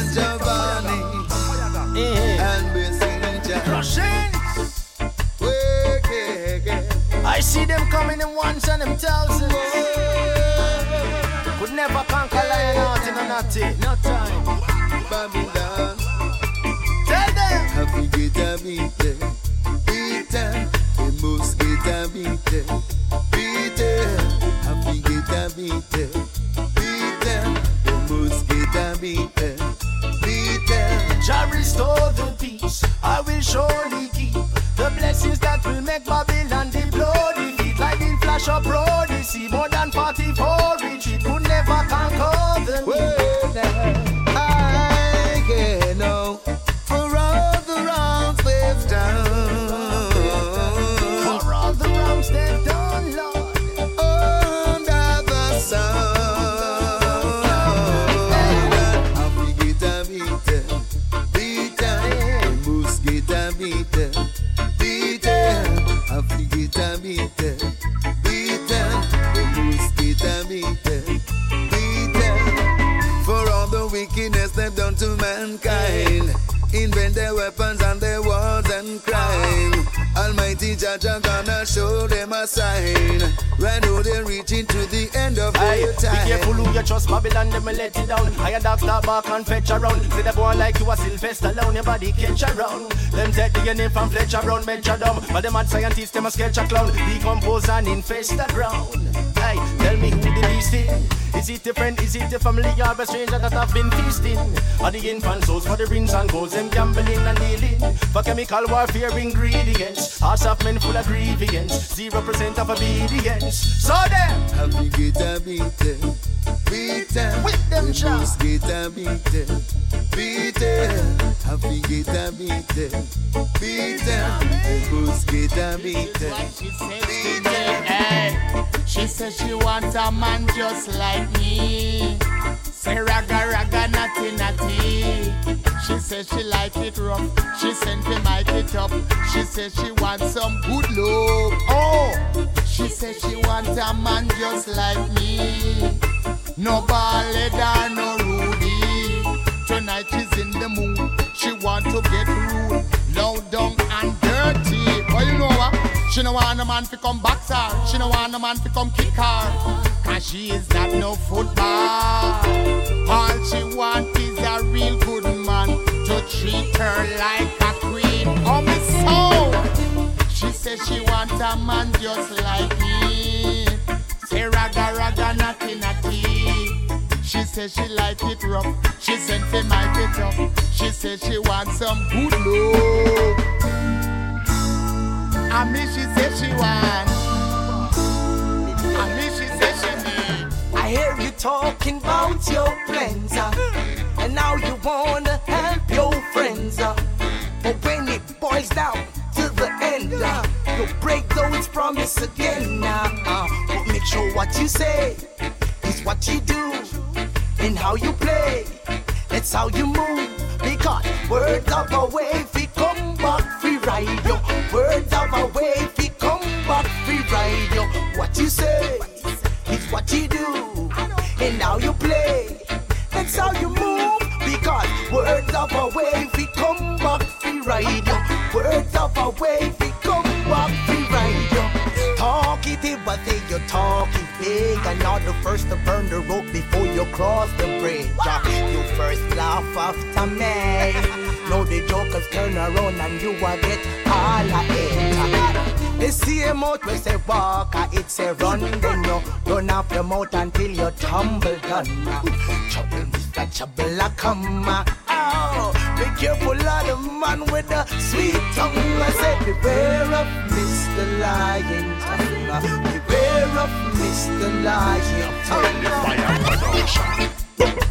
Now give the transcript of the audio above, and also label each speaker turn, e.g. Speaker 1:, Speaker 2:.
Speaker 1: and Giovanni and Messenger.
Speaker 2: Crushing. I see them coming in ones and them thousands. Could never conquer lion out in a natty. No time.
Speaker 1: Babylon.
Speaker 2: Tell them.
Speaker 1: Have to get a beat. Beat them. They must get a beat
Speaker 2: Jah restore the peace. I will surely keep the blessings that will make Babylon the bloody feet. Lightning flash up road. You see more than 44
Speaker 1: For all the wickedness they've done to mankind. Invent their weapons and their wars and crime. Almighty Judge, I'm gonna show them a sign. Right reaching to the end of
Speaker 2: Aye, be
Speaker 1: time.
Speaker 2: careful who you trust, Babylon, them will let it down. I a dog start back and fetch around. See the boy like you a Sylvester Stallone, your body catch around. Them take the name from Fletcher around, Metro dumb. But the mad scientists, them a sketch a clown. Decompose and infest the ground. Hey, tell me who the beast is. Is it a friend, is it a family, or a stranger that have been feasting? Are the infant souls for the rings and goals, them gambling and dealing? For chemical warfare ingredients, hearts of men full of grievance, zero percent of obedience. So then,
Speaker 1: Have we get a beat them, beat them.
Speaker 2: With them
Speaker 1: we
Speaker 2: jaw.
Speaker 1: get a beat them, beat them. Have we get a beat them, beat them. We must get a beat them, beat them.
Speaker 3: She says she wants a man just like me. Say raga raga natty natty. She says she like it rough. She sent me mic it up. She says she wants some good love. Oh, she says she wants a man just like me. No ballad no Rudy. Tonight she's in the mood. She want to get rude, low down She no want a man to come box her. She no want a man to come kick her. Cause she is not no football. All she want is a real good man to treat her like a queen. Oh, me so. She says she want a man just like me. Say raga raga natty natty. She says she like it rough. She sent me mic it up. She says she wants some good love. And me she says she want. And me she says she need.
Speaker 2: I hear you talking your plans, uh, and now you wanna help your friends. Uh, but when it boils down to the end, uh, you break those promises again. Uh, uh, but make sure what you say is what you do, and how you play. That's how you move. Because words of a way, words of a way, we come back free ride yo. Words of a way, we come back free ride yo. Talk it, but say you talk it big. And not the first to burn the rope before you cross the bridge. You first laugh after me. Now the jokers turn around and you will get all of it. They see a mouth we say walk, it's a run. Then you run off your mouth until you tumble down. Trouble, Mr. Trouble, uh, come now. Be careful of the man with the sweet tongue. I said, beware of Mr. Lion Tongue. Beware of Mr. Lion Tongue. Fire production.